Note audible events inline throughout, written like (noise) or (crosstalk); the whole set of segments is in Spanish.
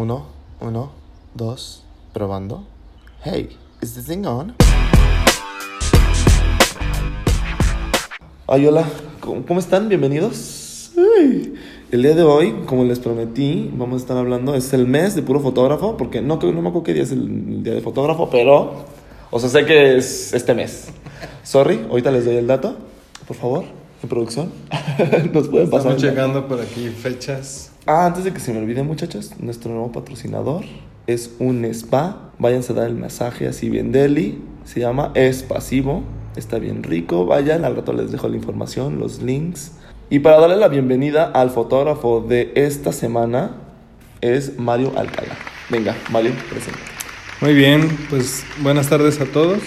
Uno, uno, dos, probando. Hey, is this thing on? Ay, hola, ¿cómo, están? Bienvenidos. El día de hoy, como les prometí, vamos a estar hablando, es el mes de puro fotógrafo, porque no, no me acuerdo qué día es el día de fotógrafo, pero, o sea, sé que es este mes. Sorry, ahorita les doy el dato, por favor, en producción. (laughs) Nos pueden pasar. Estamos llegando por aquí fechas. Ah, antes de que se me olvide, muchachos, nuestro nuevo patrocinador es un spa. Váyanse a dar el masaje así bien deli. Se llama Es Pasivo. Está bien rico. Vayan, al rato les dejo la información, los links. Y para darle la bienvenida al fotógrafo de esta semana es Mario Alcalá. Venga, Mario, presente. Muy bien, pues buenas tardes a todos.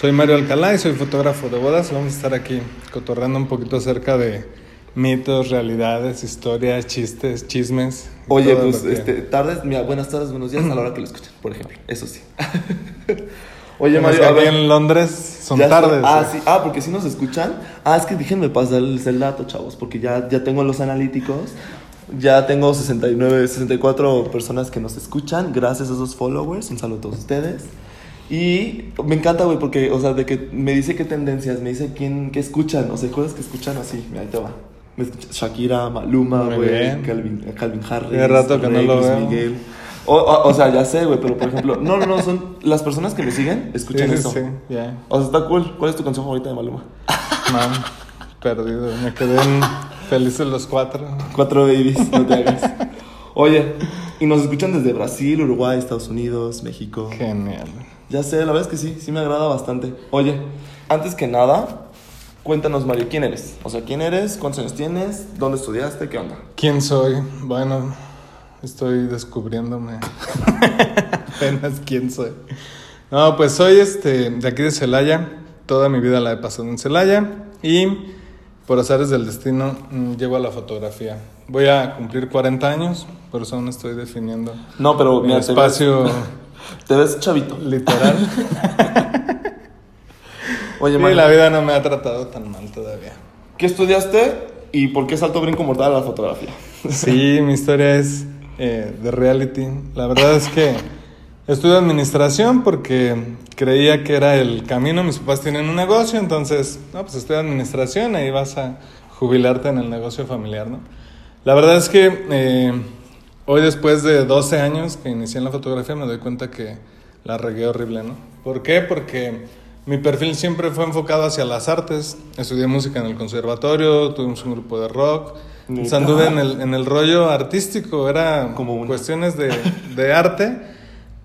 Soy Mario Alcalá y soy fotógrafo de bodas. Vamos a estar aquí cotorreando un poquito acerca de mitos, realidades, historias, chistes, chismes. Oye, pues que- este, tardes, mira, buenas tardes, buenos días a la hora que lo escuchen, por ejemplo. Eso sí. (laughs) Oye, Mario, que a aquí ver. en Londres son está. tardes. Ah, ¿eh? sí. Ah, porque si nos escuchan. Ah, es que déjenme pasarles el dato, chavos, porque ya, ya tengo los analíticos. Ya tengo 69, 64 personas que nos escuchan. Gracias a esos followers. Un saludo a todos ustedes. Y me encanta, güey, porque, o sea, de que me dice qué tendencias, me dice quién, qué escuchan. O sea, cosas que escuchan así. Mira, ahí te va. Me escucha Shakira, Maluma, güey. Calvin, Calvin Harris. Tiene rato que no Rey, lo Luis veo. Miguel. O, o, o sea, ya sé, güey, pero por ejemplo, no, no, no, son las personas que me siguen, escuchan Sí, eso. sí, ya. O sea, está cool. ¿Cuál es tu canción favorita de Maluma? Man, perdido. Me quedé en Felices los Cuatro. Cuatro babies, no te hagas. Oye, y nos escuchan desde Brasil, Uruguay, Estados Unidos, México. Genial. Ya sé, la verdad es que sí, sí me agrada bastante. Oye, antes que nada, cuéntanos, Mario, ¿quién eres? O sea, ¿quién eres? ¿Cuántos años tienes? ¿Dónde estudiaste? ¿Qué onda? ¿Quién soy? Bueno, estoy descubriéndome. (laughs) Apenas quién soy. No, pues soy este de aquí de Celaya. Toda mi vida la he pasado en Celaya y por azares del destino mm, llego a la fotografía. Voy a cumplir 40 años, por eso aún estoy definiendo No, pero mi mira, espacio te ves chavito. literal. (laughs) Oye, Mario, la vida no me ha tratado tan mal todavía. ¿qué estudiaste y por qué salto brinco mortal a la fotografía? Sí, mi historia es eh, de reality. La verdad es que estudio administración porque creía que era el camino. Mis papás tienen un negocio, entonces, no, pues estudia administración, ahí vas a jubilarte en el negocio familiar, ¿no? La verdad es que eh, hoy después de 12 años que inicié en la fotografía me doy cuenta que la regué horrible, ¿no? ¿Por qué? Porque mi perfil siempre fue enfocado hacia las artes. Estudié música en el conservatorio, tuvimos un grupo de rock. Anduve en el, en el rollo artístico, era Como una. cuestiones de, de arte.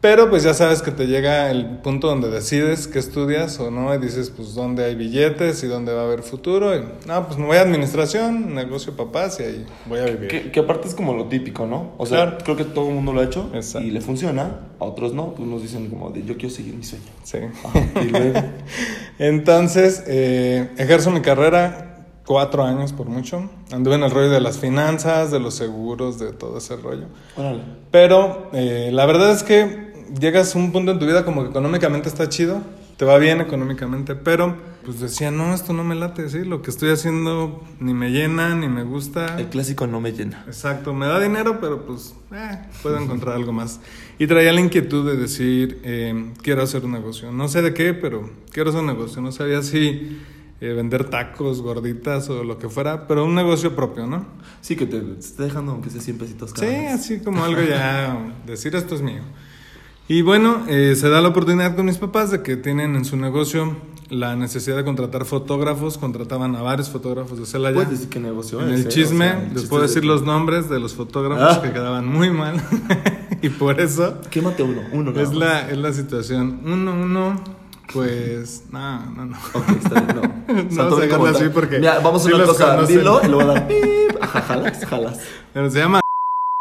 Pero pues ya sabes que te llega el punto donde decides qué estudias o no y dices pues dónde hay billetes y dónde va a haber futuro. Y, no, pues me voy a administración, negocio papás y ahí voy a vivir. Que, que aparte es como lo típico, ¿no? O sea, Claro. creo que todo el mundo lo ha hecho Exacto. y le funciona. A otros no, pues nos dicen como de yo quiero seguir mi sueño. Sí. Ajá, y luego, (laughs) Entonces, eh, ejerzo mi carrera cuatro años por mucho. Anduve en el rollo de las finanzas, de los seguros, de todo ese rollo. órale. Pero eh, la verdad es que llegas a un punto en tu vida como que económicamente está chido, te va bien económicamente, pero pues decía, no, esto no me late, sí, lo que estoy haciendo ni me llena, ni me gusta. El clásico no me llena. Exacto, me da dinero, pero pues eh, puedo encontrar algo más. Y traía la inquietud de decir, eh, quiero hacer un negocio. No sé de qué, pero quiero hacer un negocio. No sabía si eh, vender tacos, gorditas o lo que fuera, pero un negocio propio, ¿no? Sí, que te, te esté dejando aunque sea 100 pesitos cada Sí, así como algo ya, decir esto es mío. Y bueno, eh, se da la oportunidad con mis papás de que tienen en su negocio la necesidad de contratar fotógrafos, contrataban a varios fotógrafos de Celaya. Puedes decir qué negocio En es, el ¿eh? chisme, O sea, el les puedo de decir que- los nombres de los fotógrafos Ah. que quedaban muy mal. (laughs) y por eso Quémate uno, uno es la, es la situación. Uno, uno, pues, no, no, no. Ok, está bien, no. (laughs) No Santo vamos a brinco dejarlo así porque Mira, vamos a sí una cosa, conocen. dilo y luego dar pip. Jalas, jalas. Pero se llama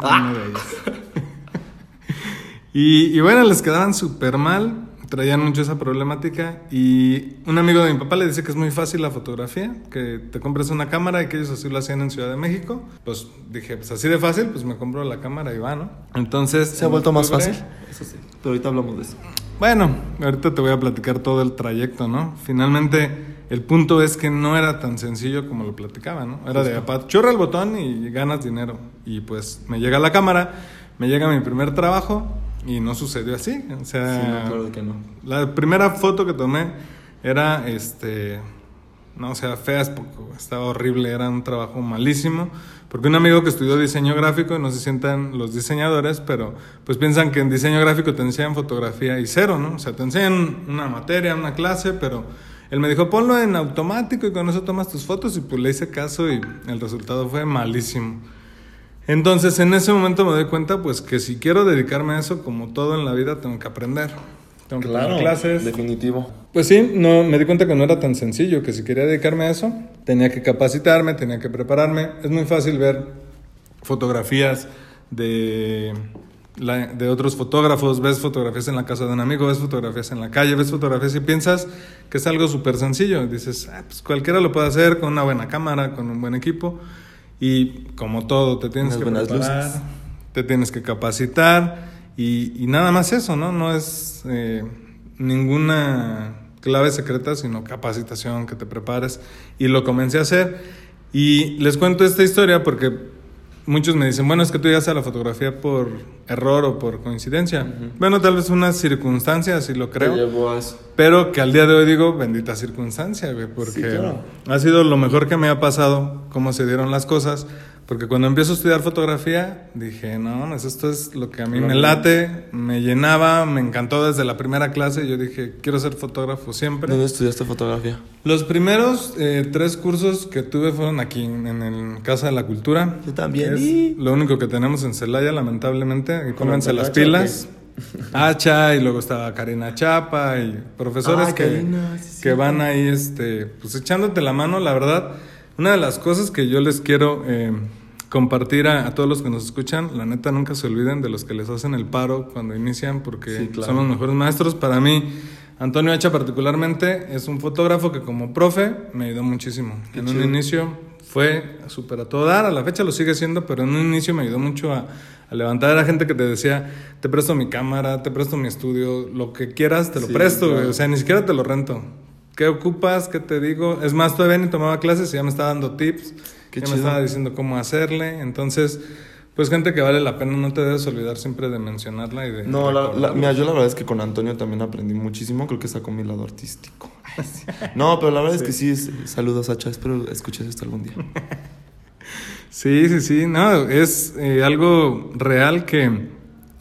Ah. uno de ellos. Y, y bueno, les quedaban súper mal, traían mucho esa problemática y un amigo de mi papá le dice que es muy fácil la fotografía, que te compres una cámara y que ellos así lo hacían en Ciudad de México. Pues dije, pues así de fácil, pues me compro la cámara y va, ¿no? Entonces... Se ha vuelto más fácil. Eso sí. Pero ahorita hablamos de eso. Bueno, ahorita te voy a platicar todo el trayecto, ¿no? Finalmente, el punto es que no era tan sencillo como lo platicaba, ¿no? Era de apachurra el botón y ganas dinero. Y pues me llega la cámara, me llega mi primer trabajo y no sucedió así. O sea, Sí, no, claro que no. la primera foto que tomé era, este, no, o sea, fea, es poco, estaba horrible, era un trabajo malísimo. Porque un amigo que estudió diseño gráfico, no se sientan los diseñadores, pero pues piensan que en diseño gráfico te enseñan fotografía y cero, ¿no? O sea, te enseñan una materia, una clase, pero él me dijo, ponlo en automático y con eso tomas tus fotos y pues le hice caso y el resultado fue malísimo. Entonces en ese momento me doy cuenta pues que si quiero dedicarme a eso, como todo en la vida, tengo que aprender. Tengo que tomar clases. Definitivo. Pues sí, no, me di cuenta que no era tan sencillo, que si quería dedicarme a eso, tenía que capacitarme, tenía que prepararme. Es muy fácil ver fotografías de, la- de otros fotógrafos, ves fotografías en la casa de un amigo, ves fotografías en la calle, ves fotografías y piensas que es algo súper sencillo. Dices, "Ah, pues cualquiera lo puede hacer con una buena cámara, con un buen equipo. Y como todo, te tienes Unas que preparar, luces. te tienes que capacitar y, y nada más eso, ¿no? No es eh, ninguna clave secreta, sino capacitación, que te prepares. Y lo comencé a hacer. Y les cuento esta historia porque muchos me dicen, bueno, es que tú llegas a la fotografía por error o por coincidencia. Bueno, tal vez una circunstancia, así lo creo. A. Pero que al día de hoy digo, bendita circunstancia, güey, porque Sí, claro. ha sido lo mejor que me ha pasado, cómo se dieron las cosas. Porque cuando empiezo a estudiar fotografía, dije, no, mames, esto es lo que a mí me late, me llenaba, me encantó desde la primera clase. Yo dije, quiero ser fotógrafo siempre. ¿Dónde estudiaste fotografía? Los primeros eh, tres cursos que tuve fueron aquí, en el Casa de la Cultura. Yo también. Es lo único que tenemos en Celaya, lamentablemente. Y ¿Con pónganse las pilas. Hacha, y luego estaba Karina Chapa, y profesores Ah, que, Karina, sí, sí. que van ahí, este, pues echándote la mano, la verdad. Una de las cosas que yo les quiero eh, compartir a, a todos los que nos escuchan, la neta nunca se olviden de los que les hacen el paro cuando inician, porque Sí, claro. son los mejores maestros. Para mí, Antonio Hacha particularmente es un fotógrafo que como profe me ayudó muchísimo. Qué en chido. un inicio fue súper a todo dar, a la fecha lo sigue siendo, pero en un inicio me ayudó mucho a, a levantar a la gente que te decía, te presto mi cámara, te presto mi estudio, lo que quieras te lo Sí, presto, claro. o sea, ni siquiera te lo rento. ¿Qué ocupas? ¿Qué te digo? Es más, todavía ni tomaba clases y ya me estaba dando tips, Qué ya chido. me estaba diciendo cómo hacerle, entonces... Pues gente que vale la pena, no te debes olvidar siempre de mencionarla y de... No, la, mira, yo la verdad es que con Antonio también aprendí muchísimo. Creo que sacó mi lado artístico. Sí. (laughs) No, pero la verdad es que sí, es- saludos, Sacha. Espero escuches esto algún día. (laughs) Sí, sí, sí, no, es eh, algo real que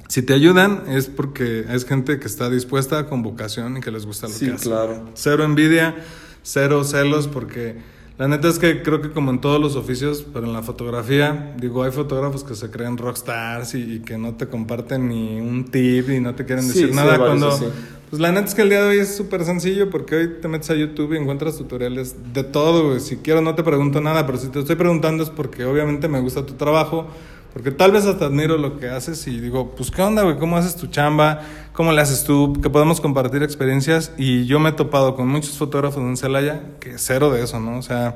si te ayudan es porque es gente que está dispuesta con vocación y que les gusta lo Sí, que hace. claro. Cero envidia, cero celos, porque la neta es que creo que como en todos los oficios, pero en la fotografía, digo, hay fotógrafos que se creen rockstars y, y que no te comparten ni un tip y no te quieren decir sí, nada cuando... Pues la neta es que el día de hoy es súper sencillo porque hoy te metes a YouTube y encuentras tutoriales de todo, güey. Si quiero no te pregunto nada, pero si te estoy preguntando es porque obviamente me gusta tu trabajo, porque tal vez hasta admiro lo que haces y digo, pues qué onda, güey, cómo haces tu chamba, cómo le haces tú, que podemos compartir experiencias. Y yo me he topado con muchos fotógrafos en Celaya que cero de eso, ¿no? O sea,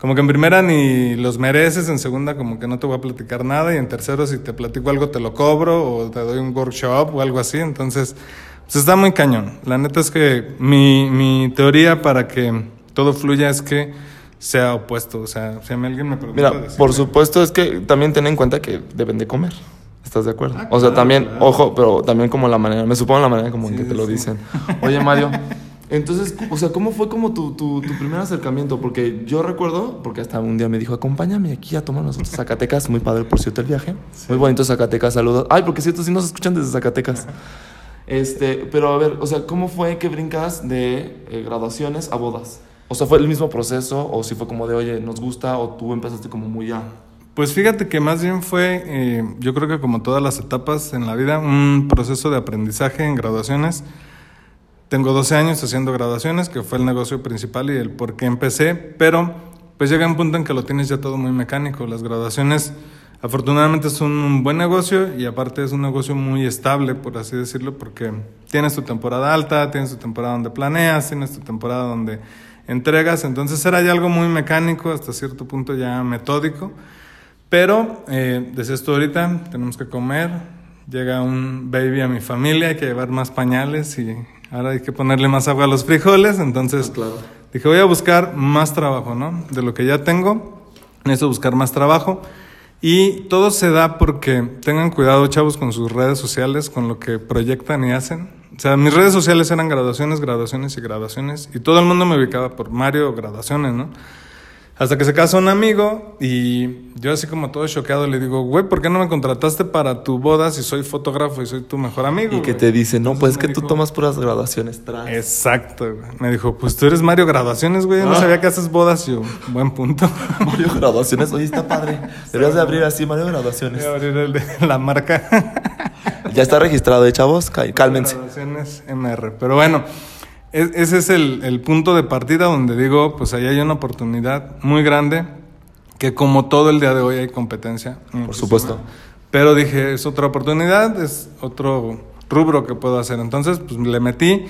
como que en primera ni los mereces, en segunda como que no te voy a platicar nada y en tercero si te platico algo te lo cobro o te doy un workshop o algo así, entonces pues está muy cañón. La neta es que mi, mi teoría para que todo fluya es que sea opuesto, o sea, si a mí alguien me pregunta... Mira, decirle- por supuesto es que también ten en cuenta que deben de comer. ¿Estás de acuerdo? Ah, o sea, claro, también, claro. ojo, pero también como la manera, me supongo la manera como en que te lo dicen. (laughs) Oye, Mario, (laughs) entonces, o sea, ¿cómo fue como tu, tu, tu primer acercamiento? Porque yo recuerdo, porque hasta un día me dijo, acompáñame aquí a tomar nosotros Zacatecas, muy padre por cierto el viaje. Muy bonito Zacatecas, saludos. Ay, porque cierto, sí nos escuchan desde Zacatecas. (laughs) Este, pero a ver, o sea, ¿cómo fue que brincas de eh, graduaciones a bodas? O sea, ¿fue el mismo proceso o si fue como de, oye, nos gusta o tú empezaste como muy ya? Pues fíjate que más bien fue, eh, yo creo que como todas las etapas en la vida, un proceso de aprendizaje en graduaciones. Tengo 12 años haciendo graduaciones, que fue el negocio principal y el por qué empecé, pero pues llega un punto en que lo tienes ya todo muy mecánico. Las graduaciones afortunadamente son un buen negocio y aparte es un negocio muy estable, por así decirlo, porque tienes tu temporada alta, tienes tu temporada donde planeas, tienes tu temporada donde entregas, entonces era ya algo muy mecánico, hasta cierto punto ya metódico. Pero, eh, decías tú ahorita, tenemos que comer, llega un baby a mi familia, hay que llevar más pañales y ahora hay que ponerle más agua a los frijoles, entonces Ah, claro. dije voy a buscar más trabajo, ¿no? De lo que ya tengo, necesito buscar más trabajo Y todo se da porque tengan cuidado, chavos, con sus redes sociales, con lo que proyectan y hacen. O sea, mis redes sociales eran graduaciones, graduaciones y graduaciones. Y todo el mundo me ubicaba por Mario graduaciones, ¿no? Hasta que se casa un amigo y yo así como todo choqueado le digo, güey, ¿por qué no me contrataste para tu boda si soy fotógrafo y soy tu mejor amigo? Y que güey?" te dice, no, Entonces pues es que tú tomas puras graduaciones trans. Exacto, güey. Me dijo, pues tú eres Mario Graduaciones, güey. Yo no Ah. sabía que haces bodas. Y yo, buen punto. (laughs) Mario Graduaciones, oye, está padre. Deberías de abrir así, Mario Graduaciones. Voy a abrir el de la marca. (laughs) Ya está registrado, ¿eh, chavos? Cá- Cálmense. MR. Pero bueno, es- ese es el, el punto de partida donde digo, pues ahí hay una oportunidad muy grande, que como todo el día de hoy hay competencia. muchísima. supuesto. Pero dije, es otra oportunidad, es otro rubro que puedo hacer. Entonces, pues le metí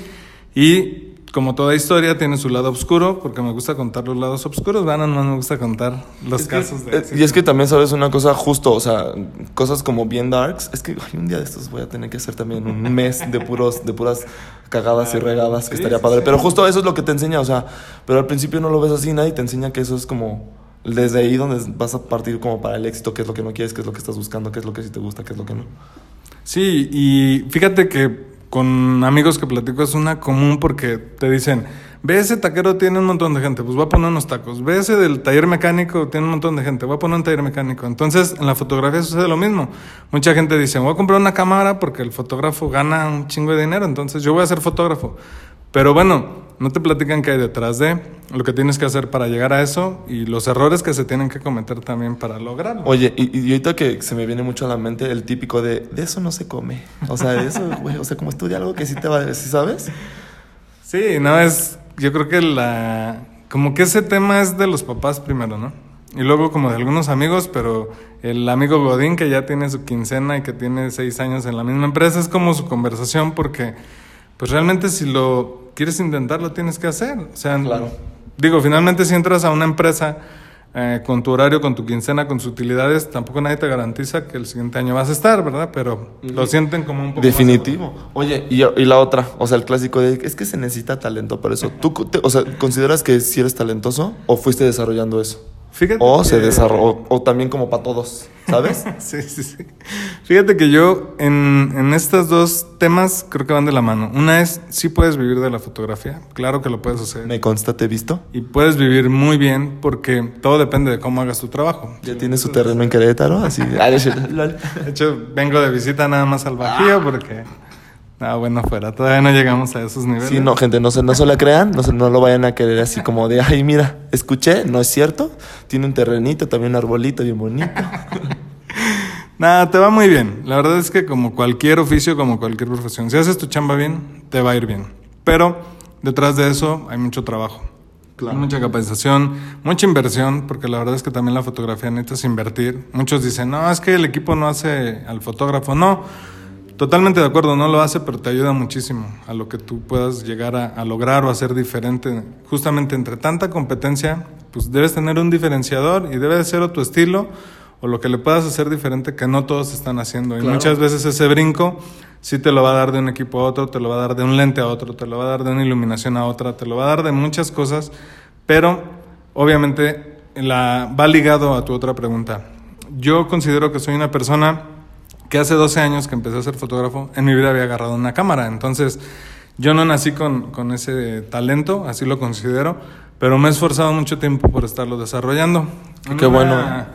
y como toda historia tiene su lado oscuro, porque me gusta contar los lados oscuros, van, no me gusta contar los Es que- casos de eh, y es que también sabes una cosa justo, o sea, cosas como bien darks. Es que ay, un día de estos voy a tener que hacer también un mes de puros, de puras cagadas y regadas, que Sí, estaría sí, padre. sí. Pero justo eso es lo que te enseña, o sea, pero al principio no lo ves así, nadie te enseña que eso es como desde ahí donde vas a partir como para el éxito, qué es lo que no quieres, qué es lo que estás buscando, qué es lo que sí te gusta, qué es lo que no. Sí, y fíjate que con amigos que platico es una común porque te dicen, ve ese taquero tiene un montón de gente, pues voy a poner unos tacos. Ve ese del taller mecánico tiene un montón de gente, voy a poner un taller mecánico. Entonces en la fotografía sucede lo mismo. Mucha gente dice, voy a comprar una cámara porque el fotógrafo gana un chingo de dinero, entonces yo voy a ser fotógrafo. Pero bueno, no te platican qué hay detrás de lo que tienes que hacer para llegar a eso y los errores que se tienen que cometer también para lograrlo. Oye, y, y ahorita que se me viene mucho a la mente el típico de, de eso no se come. O sea, de eso, güey, o sea, como estudia algo que sí te va a ¿sí sabes? Sí, no es. Yo creo que la. Como que ese tema es de los papás primero, ¿no? Y luego como de algunos amigos, pero el amigo Godín que ya tiene su quincena y que tiene seis años en la misma empresa es como su conversación porque, pues realmente si lo quieres intentar lo tienes que hacer. O sea, Claro. digo, finalmente si entras a una empresa eh, con tu horario, con tu quincena, con sus utilidades, tampoco nadie te garantiza que el siguiente año vas a estar, ¿verdad? Pero lo sienten como un poco más Definitivo. Oye, y, y la otra, o sea, el clásico de, es que se necesita talento para eso. ¿Tú, te- o sea, consideras que si eres talentoso o fuiste desarrollando eso? Fíjate O se desarrolló, o, o también como para todos, ¿sabes? (laughs) Sí, sí, sí. Fíjate que yo en, en estos dos temas creo que van de la mano. Una es, sí puedes vivir de la fotografía, claro que lo puedes hacer. Me consta, te he visto. Y puedes vivir muy bien porque todo depende de cómo hagas tu trabajo. Ya tienes su terreno en Querétaro, así. Ah. De hecho, vengo de visita nada más al Bajío porque... Ah, bueno, fuera, todavía no llegamos a esos niveles. Sí, no, gente, no se, no se la crean, no, se, no lo vayan a querer así como de, ay, mira, escuché, no es cierto, tiene un terrenito, también un arbolito bien bonito. (laughs) Nada, te va muy bien. La verdad es que como cualquier oficio, como cualquier profesión, si haces tu chamba bien, te va a ir bien. Pero detrás de eso hay mucho trabajo. Claro. Hay mucha capacitación, mucha inversión, porque la verdad es que también la fotografía necesitas invertir. Muchos dicen, no, es que el equipo no hace al fotógrafo. No, totalmente de acuerdo, no lo hace, pero te ayuda muchísimo a lo que tú puedas llegar a, a lograr o hacer diferente. Justamente entre tanta competencia, pues debes tener un diferenciador y debe de ser o tu estilo o lo que le puedas hacer diferente que no todos están haciendo. Y muchas veces ese brinco sí te lo va a dar de un equipo a otro, te lo va a dar de un lente a otro, te lo va a dar de una iluminación a otra, te lo va a dar de muchas cosas, pero obviamente la, va ligado a tu otra pregunta. Yo considero que soy una persona que hace 12 años que empecé a ser fotógrafo, en mi vida había agarrado una cámara, entonces yo no nací con, con ese talento, así lo considero, pero me he esforzado mucho tiempo por estarlo desarrollando. En Qué una, bueno.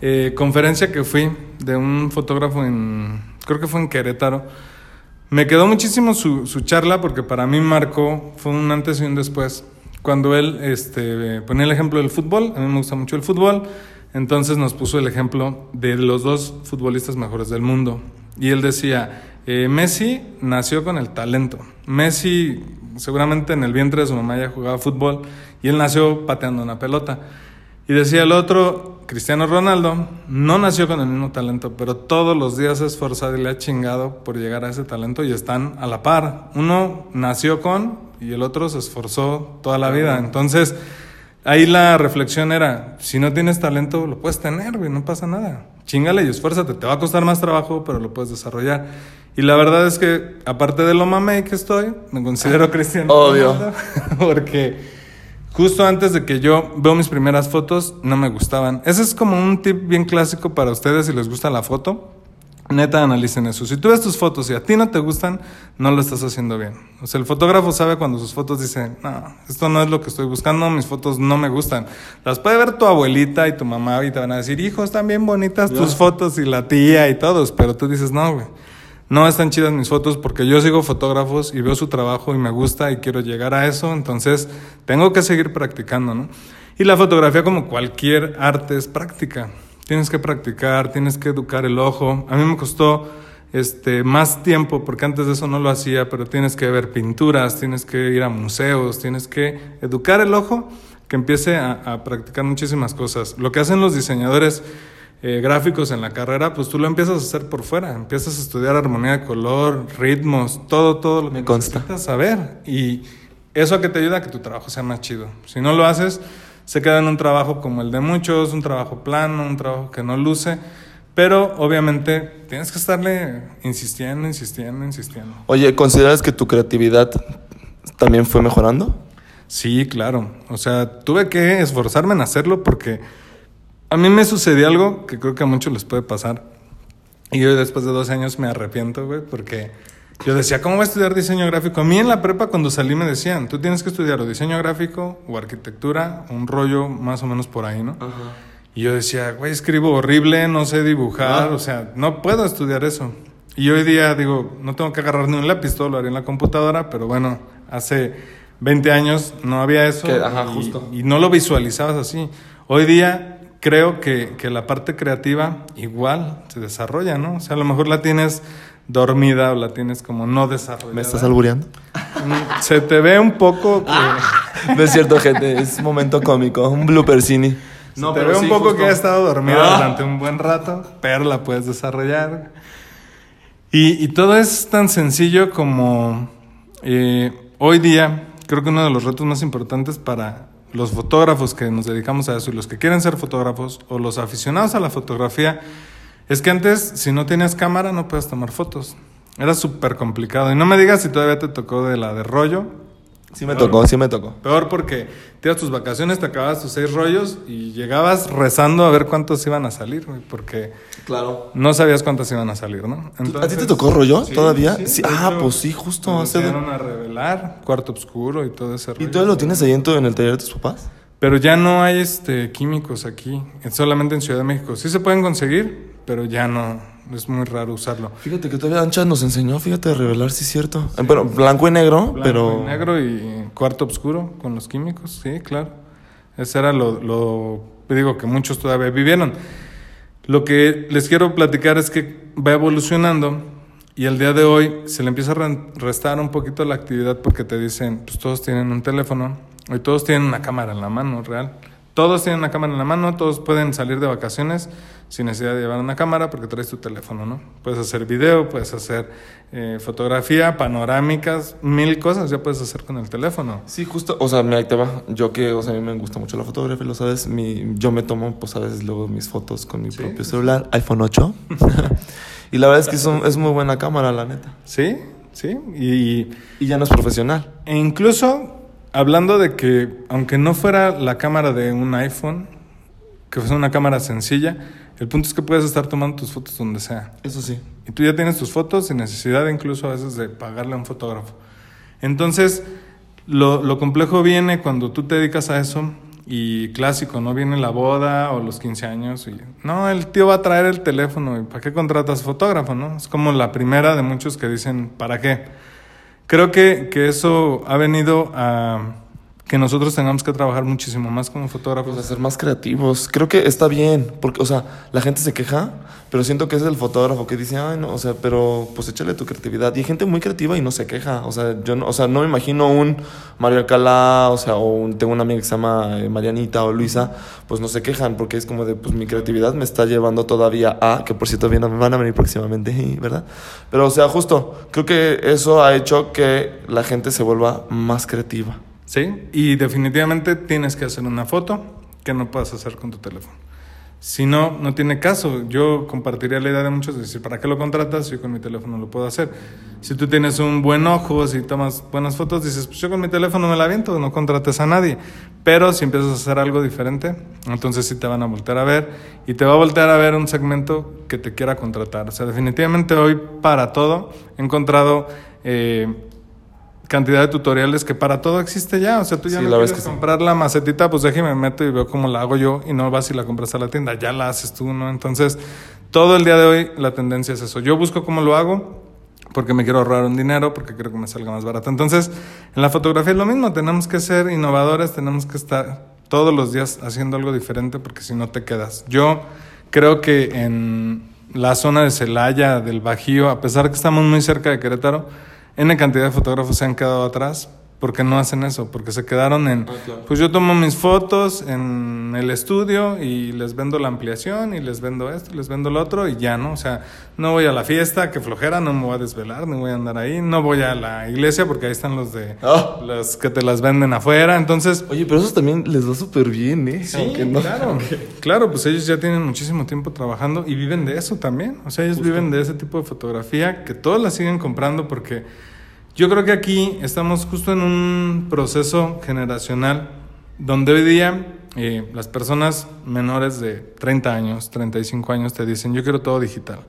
eh, conferencia que fui de un fotógrafo en, creo que fue en Querétaro, me quedó muchísimo su, su charla porque para mí marcó, fue un antes y un después. Cuando él este, ponía el ejemplo del fútbol, a mí me gusta mucho el fútbol, entonces nos puso el ejemplo de los dos futbolistas mejores del mundo. Y él decía, eh, Messi nació con el talento. Messi seguramente en el vientre de su mamá ya jugaba fútbol y él nació pateando una pelota. Y decía el otro, Cristiano Ronaldo, no nació con el mismo talento, pero todos los días se esforzado y le ha chingado por llegar a ese talento y están a la par. Uno nació con y el otro se esforzó toda la vida. Entonces, ahí la reflexión era, si no tienes talento, lo puedes tener, güey, no pasa nada. Chingale y esfuérzate, te va a costar más trabajo, pero lo puedes desarrollar. Y la verdad es que, aparte de lo mamey que estoy, me considero cristiano. Obvio. (laughs) Porque justo antes de que yo veo mis primeras fotos, no me gustaban. Ese es como un tip bien clásico para ustedes si les gusta la foto. Neta, analicen eso. Si tú ves tus fotos y a ti no te gustan, no lo estás haciendo bien. O sea, el fotógrafo sabe cuando sus fotos dicen, no, esto no es lo que estoy buscando, mis fotos no me gustan. Las puede ver tu abuelita y tu mamá y te van a decir, hijo, están bien bonitas tus fotos y la tía y todos, pero tú dices, no, güey. No están chidas mis fotos porque yo sigo fotógrafos y veo su trabajo y me gusta y quiero llegar a eso, entonces tengo que seguir practicando, ¿no? Y la fotografía como cualquier arte es práctica. Tienes que practicar, tienes que educar el ojo. A mí me costó este, más tiempo, porque antes de eso no lo hacía, pero tienes que ver pinturas, tienes que ir a museos, tienes que educar el ojo que empiece a, a practicar muchísimas cosas. Lo que hacen los diseñadores eh, gráficos en la carrera, pues tú lo empiezas a hacer por fuera, empiezas a estudiar armonía de color, ritmos, todo, todo lo que Me consta. necesitas saber. Y eso que te ayuda a que tu trabajo sea más chido. Si no lo haces, se queda en un trabajo como el de muchos, un trabajo plano, un trabajo que no luce. Pero obviamente tienes que estarle insistiendo, insistiendo, insistiendo. Oye, ¿consideras que tu creatividad también fue mejorando? Sí, claro. O sea, tuve que esforzarme en hacerlo porque a mí me sucedió algo que creo que a muchos les puede pasar. Y yo después de dos años me arrepiento, güey, porque yo decía, ¿cómo voy a estudiar diseño gráfico? A mí en la prepa cuando salí me decían, tú tienes que estudiar o diseño gráfico o arquitectura, un rollo más o menos por ahí, ¿no? Y yo decía, güey, escribo horrible, no sé dibujar, Ah. o sea, no puedo estudiar eso. Y hoy día digo, no tengo que agarrar ni un lápiz, todo lo haré en la computadora, pero bueno, hace 20 años no había eso Que- ajá, y, justo. y no lo visualizabas así. Hoy día creo que, que la parte creativa igual se desarrolla, ¿no? O sea, a lo mejor la tienes dormida o la tienes como no desarrollada. ¿Me estás albureando? Mm, Se te ve un poco que... (laughs) No es cierto, gente, es un momento cómico, un blooper cine. se te ve un sí, poco justo. que ha estado dormida Ah. durante un buen rato, pero la puedes desarrollar. Y, y todo es tan sencillo como eh, hoy día, creo que uno de los retos más importantes para los fotógrafos que nos dedicamos a eso y los que quieren ser fotógrafos o los aficionados a la fotografía, es que antes si no tenías cámara no puedes tomar fotos. Era súper complicado. Y no me digas si todavía te tocó de la de rollo, Sí me tocó, sí me tocó. Peor porque te ibas tus vacaciones, te acababas tus seis rollos y llegabas rezando a ver cuántos iban a salir, güey, porque Claro. no sabías cuántos iban a salir, ¿no? ¿A ti te tocó rollo Sí, todavía? sí, ah, pues sí, justo hace... a revelar, cuarto oscuro y todo ese ¿Y rollo. tú lo tienes ahí en, tu- en el taller de tus papás? Pero ya no hay este químicos aquí, es solamente en Ciudad de México. Sí se pueden conseguir, pero ya no, es muy raro usarlo. Fíjate que todavía Ancha nos enseñó, fíjate, a revelar, sí es cierto. Eh, Bueno, blanco y negro, Blanco pero... y negro y cuarto oscuro con los químicos, sí, claro. Ese era lo, lo digo que muchos todavía vivieron. Lo que les quiero platicar es que va evolucionando y el día de hoy se le empieza a re- restar un poquito la actividad porque te dicen, pues todos tienen un teléfono, hoy todos tienen una cámara en la mano, real. Todos tienen una cámara en la mano, todos pueden salir de vacaciones sin necesidad de llevar una cámara porque traes tu teléfono, ¿no? Puedes hacer video, puedes hacer eh, fotografía, panorámicas, mil cosas ya puedes hacer con el teléfono. Sí, justo, o sea, mira, ahí te va. Yo que, o sea, a mí me gusta mucho la fotografía, lo sabes. Mi, yo me tomo, pues a veces luego mis fotos con mi Sí, propio celular, iPhone 8. (laughs) y la verdad es que es, un- es muy buena cámara, la neta. ¿Sí? ¿Sí? Y, Y ya no es profesional. e incluso hablando de que aunque no fuera la cámara de un iPhone, que fuese una cámara sencilla, el punto es que puedes estar tomando tus fotos donde sea. Eso sí. Y tú ya tienes tus fotos sin necesidad incluso a veces de pagarle a un fotógrafo. Entonces, lo, lo complejo viene cuando tú te dedicas a eso y clásico, ¿no? Viene la boda o los 15 años y... No, el tío va a traer el teléfono y ¿para qué contratas fotógrafo, no? Es como la primera de muchos que dicen, ¿para qué? Creo que, que eso ha venido a que nosotros tengamos que trabajar muchísimo más como fotógrafos. Pues ser más creativos. Creo que está bien, porque, o sea, la gente se queja, pero siento que es el fotógrafo que dice, ay, no, o sea, pero pues échale tu creatividad. Y hay gente muy creativa y no se queja. O sea, yo no, o sea, no me imagino un Mario Alcalá, o sea, o un- tengo una amiga que se llama eh, Marianita o Luisa, pues no se quejan, porque es como de, pues mi creatividad me está llevando todavía a, que por cierto van a venir próximamente, (laughs) ¿verdad? Pero, o sea, justo, creo que eso ha hecho que la gente se vuelva más creativa. Sí, y definitivamente tienes que hacer una foto que no puedas hacer con tu teléfono. Si no, no tiene caso. Yo compartiría la idea de muchos de decir, ¿para qué lo contratas? Yo con mi teléfono lo puedo hacer. Si tú tienes un buen ojo, si tomas buenas fotos, dices, pues yo con mi teléfono me la viento, no contrates a nadie. Pero si empiezas a hacer algo diferente, entonces sí te van a voltear a ver y te va a voltear a ver un segmento que te quiera contratar. O sea, definitivamente hoy para todo he encontrado... Eh, cantidad de tutoriales que para todo existe ya. O sea, tú ya Sí, no la quieres es que sí. comprar la macetita, pues déjeme meto y veo cómo la hago yo y no vas y la compras a la tienda, ya la haces tú, ¿no? Entonces, todo el día de hoy la tendencia es eso. Yo busco cómo lo hago porque me quiero ahorrar un dinero, porque quiero que me salga más barato. Entonces, en la fotografía es lo mismo, tenemos que ser innovadores, tenemos que estar todos los días haciendo algo diferente porque si no te quedas. Yo creo que en la zona de Celaya, del Bajío, a pesar que estamos muy cerca de Querétaro, N cantidad de fotógrafos se han quedado atrás porque no hacen eso, porque se quedaron en, Ah, claro. pues yo tomo mis fotos en el estudio y les vendo la ampliación y les vendo esto, y les vendo lo otro y ya, ¿no? O sea, no voy a la fiesta, que flojera, no me voy a desvelar, no voy a andar ahí, no voy a la iglesia porque ahí están los de Ah. los que te las venden afuera, entonces Oye, pero eso también les va súper bien, ¿eh? Sí, no- claro. Claro, pues ellos ya tienen muchísimo tiempo trabajando y viven de eso también. O sea, ellos viven de ese tipo de fotografía que todos la siguen comprando porque yo creo que aquí estamos justo en un proceso generacional donde hoy día eh, las personas menores de 30 años, 35 años te dicen, yo quiero todo digital.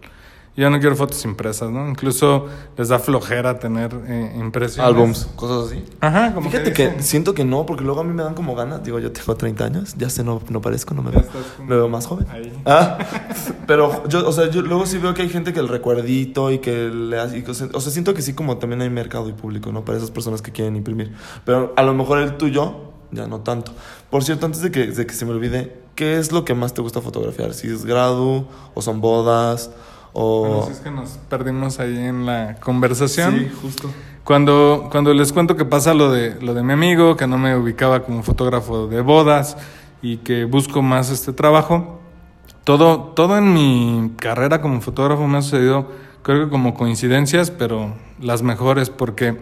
Yo no quiero fotos impresas, ¿no? Incluso les da flojera tener eh, impresiones. Álbums, cosas así. Ajá, como Fíjate que, siento que no, porque luego a mí me dan como ganas. Digo, yo tengo 30 años, ya sé, no, no parezco, no me Ya veo. Me veo más joven. ahí. Ah, (laughs) pero yo, o sea, yo luego sí veo que hay gente que el recuerdito y que le hace. y o sea, siento que sí, como también hay mercado y público, ¿no? Para esas personas que quieren imprimir. Pero a lo mejor el tuyo, ya no tanto. Por cierto, antes de que, de que se me olvide, ¿qué es lo que más te gusta fotografiar? Si es gradu, o son bodas, Bueno, o. si es que nos perdimos ahí en la conversación. Sí, justo. Cuando, cuando les cuento que pasa lo de, lo de mi amigo, que no me ubicaba como fotógrafo de bodas y que busco más este trabajo, todo, todo en mi carrera como fotógrafo me ha sucedido, creo que como coincidencias, pero las mejores, porque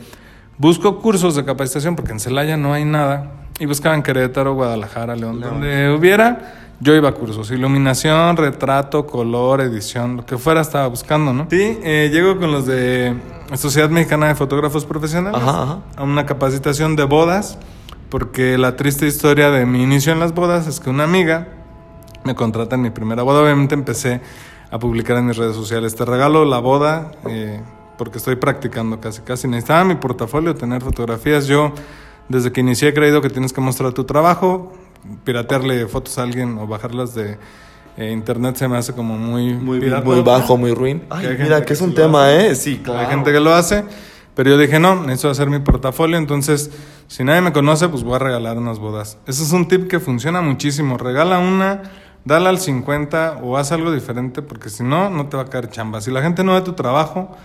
busco cursos de capacitación, porque en Celaya no hay nada, y buscaba en Querétaro, Guadalajara, León, León. donde hubiera, yo iba a cursos, iluminación, retrato, color, edición, lo que fuera estaba buscando, ¿no? Sí, eh, llego con los de Sociedad Mexicana de Fotógrafos Profesionales Ajá, ajá. a una capacitación de bodas, porque la triste historia de mi inicio en las bodas es que una amiga me contrata en mi primera boda. Obviamente empecé a publicar en mis redes sociales. Te regalo la boda eh, porque estoy practicando casi, casi. Necesitaba mi portafolio, tener fotografías. Yo, desde que inicié, he creído que tienes que mostrar tu trabajo. Piratearle fotos a alguien o bajarlas de eh, internet se me hace como muy, Muy, pirata. muy bajo, muy ruin. Ay, mira, que que es un tema, hace. ¿eh? Sí, claro. Hay gente que lo hace, pero yo dije, no, necesito hacer mi portafolio, entonces, si nadie me conoce, pues voy a regalar unas bodas. Ese es un tip que funciona muchísimo. Regala una, dala al 50 o haz algo diferente, porque si no, no te va a caer chamba. Si la gente no ve tu trabajo,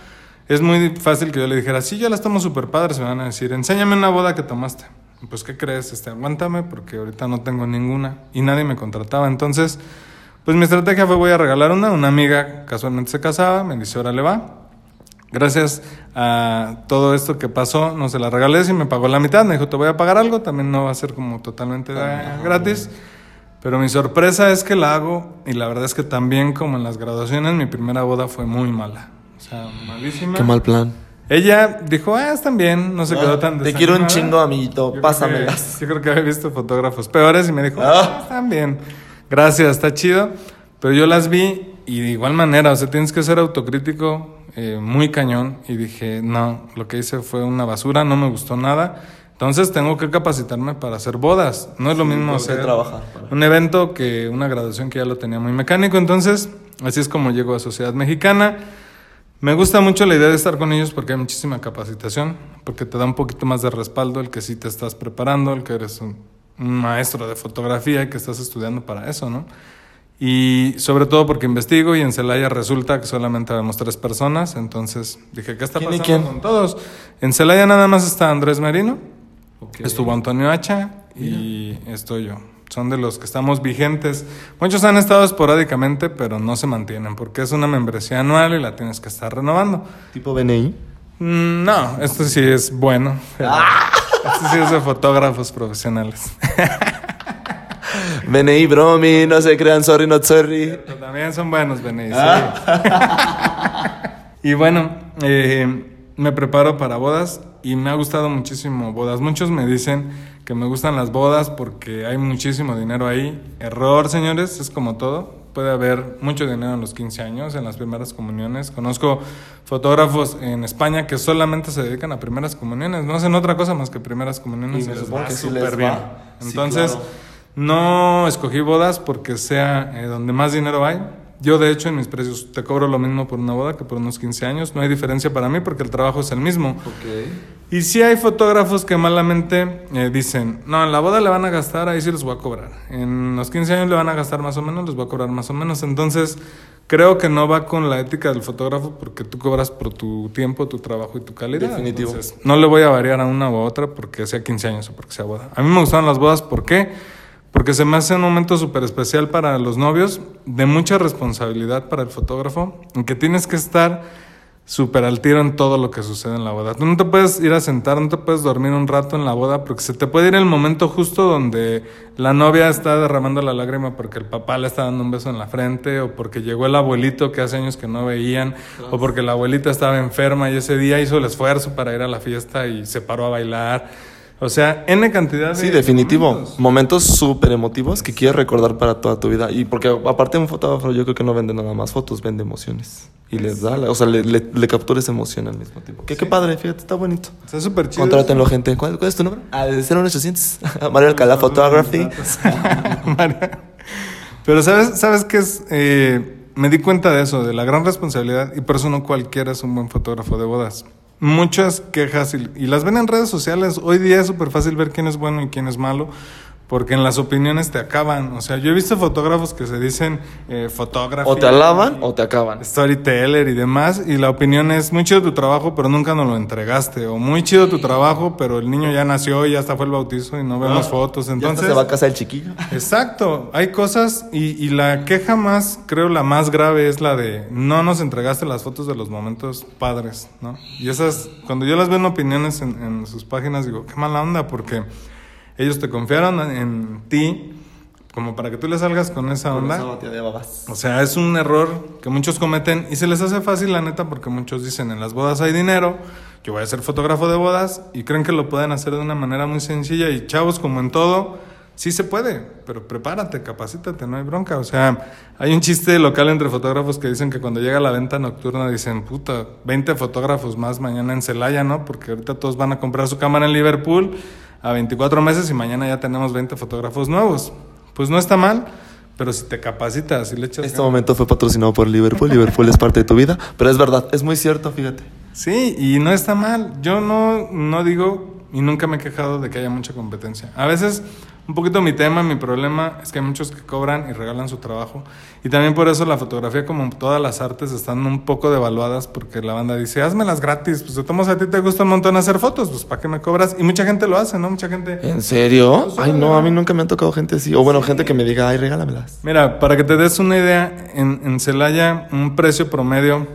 es muy fácil que yo le dijera, sí, yo las tomo súper padres, me van a decir, enséñame una boda que tomaste. Pues, ¿qué crees? Este, aguántame, porque ahorita no tengo ninguna. Y nadie me contrataba, entonces... Pues mi estrategia fue voy a regalar una, una amiga casualmente se casaba, me dice, órale va. Gracias a todo esto que pasó, no se la regalé y me pagó la mitad, me dijo, te voy a pagar algo, también no va a ser como totalmente eh, gratis. Pero mi sorpresa es que la hago y la verdad es que también como en las graduaciones, mi primera boda fue muy mala. O sea, malísima. Qué mal plan. Ella dijo, ah, están bien, no se quedó tan Te quiero un chingo, amiguito. Yo creo Pásamelas. que- (laughs) Yo creo que había visto fotógrafos peores y me dijo, Ah. ah, están bien. Gracias, está chido. Pero yo las vi y de igual manera, o sea, tienes que ser autocrítico eh, muy cañón. Y dije, no, lo que hice fue una basura, no me gustó nada. Entonces tengo que capacitarme para hacer bodas. No es lo mismo hacer trabajar para- un evento que una graduación que ya lo tenía muy mecánico. Entonces, así es como llego a Sociedad Mexicana. Me gusta mucho la idea de estar con ellos porque hay muchísima capacitación, porque te da un poquito más de respaldo el que sí te estás preparando, el que eres un, un maestro de fotografía y que estás estudiando para eso, ¿no? Y sobre todo porque investigo y en Celaya resulta que solamente vemos tres personas, entonces dije, ¿qué está ¿Quién y pasando quién? con todos? En Celaya nada más está Andrés Merino, estuvo Antonio Hacha y estoy yo. Son de los que estamos vigentes. Muchos han estado esporádicamente, pero no se mantienen porque es una membresía anual y la tienes que estar renovando. Tipo BNI. Mm, No, esto sí es bueno. pero Esto sí es de fotógrafos profesionales. (laughs) BNI, bromi, no se crean, sorry, not sorry. Pero también son buenos, Benny. sí. (laughs) y bueno, eh, me preparo para bodas y me ha gustado muchísimo bodas. Muchos me dicen que me gustan las bodas porque hay muchísimo dinero ahí. Error, señores, es como todo. Puede haber mucho dinero en los 15 años, en las primeras comuniones. Conozco fotógrafos en España que solamente se dedican a primeras comuniones. No hacen otra cosa más que primeras comuniones. Y me les supongo va que sí súper bien. Sí, Entonces, claro. no escogí bodas porque sea eh, donde más dinero hay. Yo, de hecho, en mis precios te cobro lo mismo por una boda que por unos 15 años. No hay diferencia para mí porque el trabajo es el mismo. Ok. Y sí hay fotógrafos que malamente eh, dicen, no, en la boda le van a gastar, ahí sí los voy a cobrar. En los 15 años le van a gastar más o menos, les voy a cobrar más o menos. Entonces, creo que no va con la ética del fotógrafo porque tú cobras por tu tiempo, tu trabajo y tu calidad. Definitivo. Entonces, no le voy a variar a una u otra porque sea 15 años o porque sea boda. A mí me gustaron las bodas, ¿por qué? Porque se me hace un momento súper especial para los novios, de mucha responsabilidad para el fotógrafo, en que tienes que estar súper al tiro en todo lo que sucede en la boda. Tú no te puedes ir a sentar, no te puedes dormir un rato en la boda, porque se te puede ir el momento justo donde la novia está derramando la lágrima porque el papá le está dando un beso en la frente, o porque llegó el abuelito que hace años que no veían, o porque la abuelita estaba enferma y ese día hizo el esfuerzo para ir a la fiesta y se paró a bailar. O sea, N cantidad de... Sí, definitivo. momentos. Momentos súper emotivos que quieres recordar para toda tu vida. Y porque aparte un fotógrafo yo creo que no vende nada más fotos, vende emociones. Y les da, la- o sea, le, le, le captura esa emoción al mismo tiempo. Que qué padre, fíjate, está bonito. Está súper chido. Contrátenlo, gente. ¿Cuál, cuál es tu nombre? Ah, 01800. (laughs) Mario Alcalá Photography. (laughs) Pero sabes, sabes qué es, Eh, me di cuenta de eso, de la gran responsabilidad y por eso no cualquiera es un buen fotógrafo de bodas. Muchas quejas y, y las ven en redes sociales. Hoy día es súper fácil ver quién es bueno y quién es malo. Porque en las opiniones te acaban. O sea, yo he visto fotógrafos que se dicen eh, fotógrafo. O te alaban o te acaban. storyteller y demás, y la opinión es muy chido tu trabajo, pero nunca nos lo entregaste, o muy chido tu trabajo, pero el niño ya nació y ya hasta fue el bautizo y no vemos fotos, Ah, Ya entonces... se va a casar el chiquillo. Exacto, hay cosas y, y la queja más, creo la más grave es la de no nos entregaste las fotos de los momentos padres, ¿no? Y esas, cuando yo las veo en opiniones en, en sus páginas, digo, qué mala onda, porque ellos te confiaron en, ti como para que tú le salgas con esa onda. O sea, es un error que muchos cometen y se les hace fácil, la neta, porque muchos dicen en las bodas hay dinero, yo voy a ser fotógrafo de bodas y creen que lo pueden hacer de una manera muy sencilla y chavos, como en todo, sí se puede, pero prepárate, capacítate, no hay bronca. O sea, hay un chiste local entre fotógrafos que dicen que cuando llega la venta nocturna dicen, puta, 20 fotógrafos más mañana en Celaya, ¿no? Porque ahorita todos van a comprar su cámara en Liverpool a 24 meses y mañana ya tenemos 20 fotógrafos nuevos. Pues no está mal, pero si te capacitas y le echas Este ganas- momento fue patrocinado por Liverpool. Liverpool es parte de tu vida. Pero es verdad, es muy cierto, fíjate. Sí, y no está mal. Yo no, no digo y nunca me he quejado de que haya mucha competencia. A veces, un poquito mi tema, mi problema es que hay muchos que cobran y regalan su trabajo. Y también por eso la fotografía, como todas las artes, están un poco devaluadas porque la banda dice, hazmelas gratis. Pues de modos, a ti te gusta un montón hacer fotos, pues ¿para qué me cobras? Y mucha gente lo hace, ¿no? Mucha gente... ¿En serio? Ay, no, a mí nunca me han tocado gente así. O bueno, gente que me diga, ay, regálamelas. Mira, para que te des una idea, en, en Celaya un precio promedio,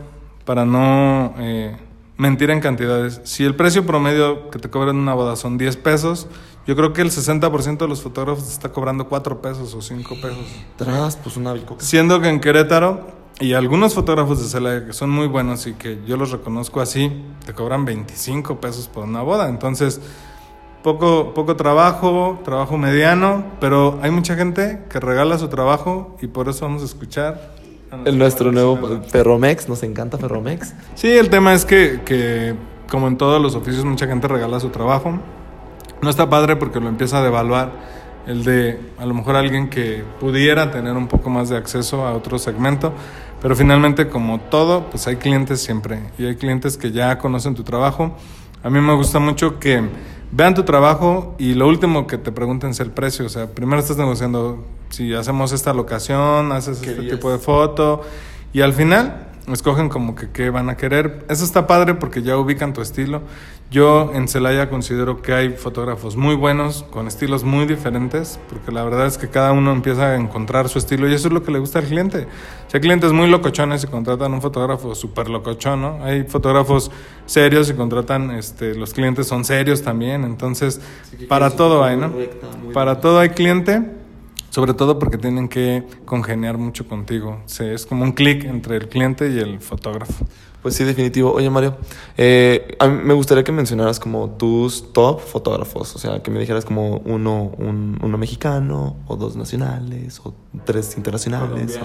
para no eh, mentir en cantidades, si el precio promedio que te cobran en una boda son 10 pesos, yo creo que el 60% de los fotógrafos está cobrando 4 pesos o 5 pesos. Tras, pues una. Siendo que en Querétaro, y algunos fotógrafos de Celaya que son muy buenos y que yo los reconozco así, te cobran 25 pesos por una boda. Entonces, poco, poco trabajo, trabajo mediano, pero hay mucha gente que regala su trabajo y por eso vamos a escuchar. El nuestro nuevo. Ferromex, nos encanta Ferromex. Sí, el tema es que, que, como en todos los oficios, mucha gente regala su trabajo. No está padre porque lo empieza a devaluar el de a lo mejor alguien que pudiera tener un poco más de acceso a otro segmento, pero finalmente como todo, pues hay clientes siempre y hay clientes que ya conocen tu trabajo. A mí me gusta mucho que vean tu trabajo y lo último que te pregunten es el precio, o sea, primero estás negociando si hacemos esta locación, haces ¿Qué este días? tipo de foto y al final escogen como que qué van a querer. Eso está padre porque ya ubican tu estilo. Yo en Celaya considero que hay fotógrafos muy buenos, con estilos muy diferentes, porque la verdad es que cada uno empieza a encontrar su estilo y eso es lo que le gusta al cliente. Si hay clientes muy locochones y contratan un fotógrafo súper locochón, ¿no? Hay fotógrafos serios y contratan, este, los clientes son serios también, entonces para todo hay, ¿no? Para todo hay cliente. sobre todo porque tienen que congeniar mucho contigo. Es como un clic entre el cliente y el fotógrafo. Pues sí, definitivo. Oye, Mario, eh, a mí me gustaría que mencionaras como tus top fotógrafos. O sea, que me dijeras como uno, un- uno mexicano, o dos nacionales, o tres internacionales.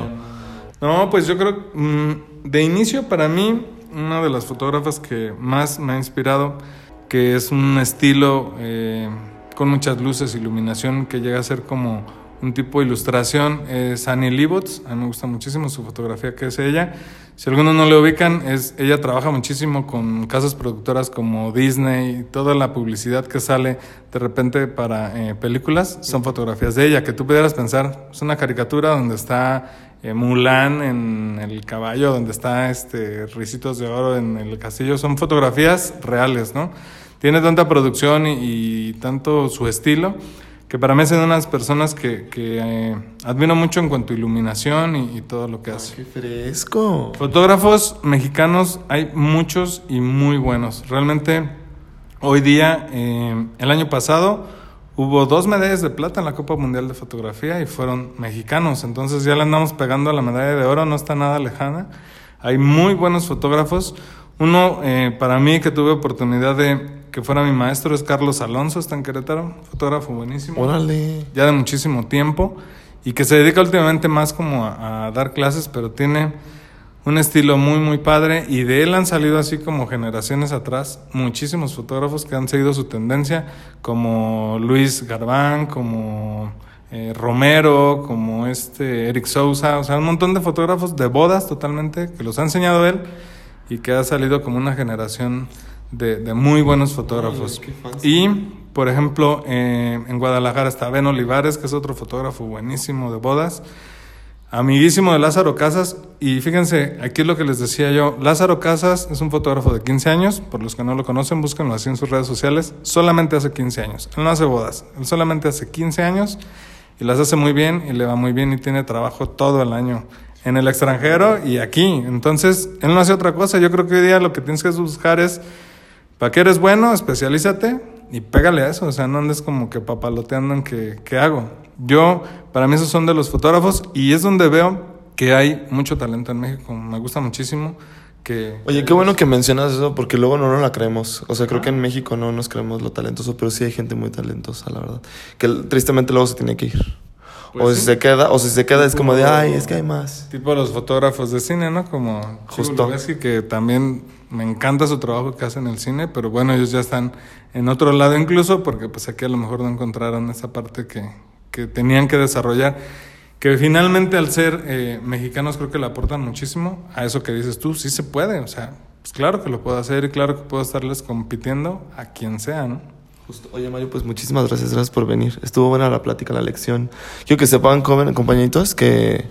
No, pues yo creo, mm, de inicio para mí, una de las fotógrafas que más me ha inspirado, que es un estilo eh, con muchas luces, iluminación, que llega a ser como un tipo de ilustración, es Annie Leibovitz. A mí me gusta muchísimo su fotografía que es ella. Si algunos no le ubican, es, ella trabaja muchísimo con casas productoras como Disney, toda la publicidad que sale de repente para eh, películas son fotografías de ella, que tú pudieras pensar, es una caricatura donde está eh, Mulan en el caballo, donde está este Ricitos de Oro en el castillo, son fotografías reales, ¿no? Tiene tanta producción y tanto su estilo que para mí son unas personas que, que eh, admiro mucho en cuanto a iluminación y, y todo lo que hace. ¡Qué fresco! Fotógrafos mexicanos hay muchos y muy buenos. Realmente hoy día, eh, el año pasado, hubo dos medallas de plata en la Copa Mundial de Fotografía y fueron mexicanos. Entonces ya le andamos pegando a la medalla de oro, no está nada lejana. Hay muy buenos fotógrafos. Uno, eh, para mí, que tuve oportunidad de que fuera mi maestro, es Carlos Alonso, está en Querétaro, fotógrafo buenísimo Órale. ya de muchísimo tiempo y que se dedica últimamente más como a, a dar clases, pero tiene un estilo muy muy padre y de él han salido así como generaciones atrás muchísimos fotógrafos que han seguido su tendencia, como Luis Garbán, como eh, Romero, como este Eric Sousa, o sea, un montón de fotógrafos de bodas totalmente que los ha enseñado él y que ha salido como una generación de, de muy buenos fotógrafos. Ay. Y, por ejemplo, eh, en Guadalajara está Ben Olivares, que es otro fotógrafo buenísimo de bodas, amiguísimo de Lázaro Casas. Y fíjense, aquí es lo que les decía yo. Lázaro Casas es un fotógrafo de 15 años, por los que no lo conocen, búsquenlo así en sus redes sociales. Solamente hace 15 años. Él no hace bodas, él solamente hace 15 años y las hace muy bien y le va muy bien y tiene trabajo todo el año en el extranjero y aquí. Entonces, él no hace otra cosa. Yo creo que hoy día lo que tienes que buscar es ¿Para qué eres bueno? Especialízate y pégale a eso. O sea, no andes como que papaloteando en qué, qué hago. Yo, para mí, esos son de los fotógrafos y es donde veo que hay mucho talento en México. Me gusta muchísimo que... Oye, qué bueno que mencionas eso porque luego no nos la creemos. O sea, creo que en México no nos creemos lo talentoso, pero sí hay gente muy talentosa, la verdad. Que tristemente luego se tiene que ir. Pues o sí. si se queda, o si se queda es como de, ay, es que hay más. Tipo los fotógrafos de cine, ¿no? Como Justo. Justo. que también me encanta su trabajo que hace en el cine, pero bueno, ellos ya están en otro lado incluso, porque pues aquí a lo mejor no encontraron esa parte que, que tenían que desarrollar. Que finalmente al ser eh, mexicanos creo que le aportan muchísimo a eso que dices tú, sí se puede, o sea, pues claro que lo puedo hacer y claro que puedo estarles compitiendo a quien sea, ¿no? Justo. Oye, Mario, pues muchísimas gracias, gracias por venir. Estuvo buena la plática, la lección. Quiero que sepan, joven, compañeritos, que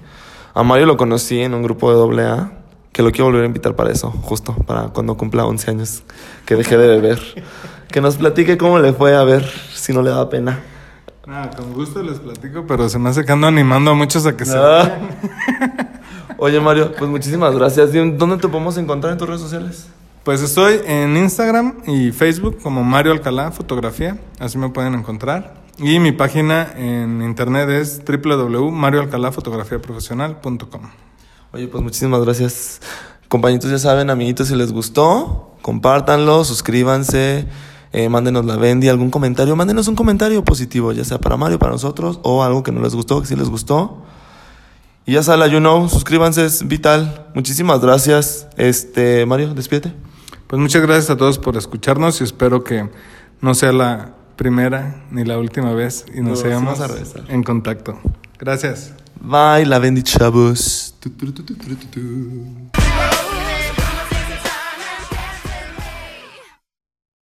a Mario lo conocí en un grupo de doble A, que lo quiero volver a invitar para eso, justo, para cuando cumpla 11 años, que deje de beber. (laughs) Que nos platique cómo le fue a ver, si no le da pena. Nada, con gusto les platico, pero se me hace que ando animando a muchos a que se Ah. (laughs) Oye, Mario, pues muchísimas gracias. ¿Dónde te podemos encontrar en tus redes sociales? Pues estoy en Instagram y Facebook como Mario Alcalá Fotografía, así me pueden encontrar. Y mi página en internet es www.marioalcalafotografiaprofesional.com. Oye, pues muchísimas gracias. Compañitos, ya saben, amiguitos, si les gustó, compártanlo, suscríbanse, eh, mándenos la bendi, algún comentario, mándenos un comentario positivo, ya sea para Mario, para nosotros, o algo que no les gustó, que sí les gustó. Y ya saben, you know, suscríbanse, es vital. Muchísimas gracias. Este, Mario, despídete. Pues muchas gracias a todos por escucharnos y espero que no sea la primera ni la última vez y nos No, sí sigamos vamos a regresar. en contacto. Gracias. weil er wenn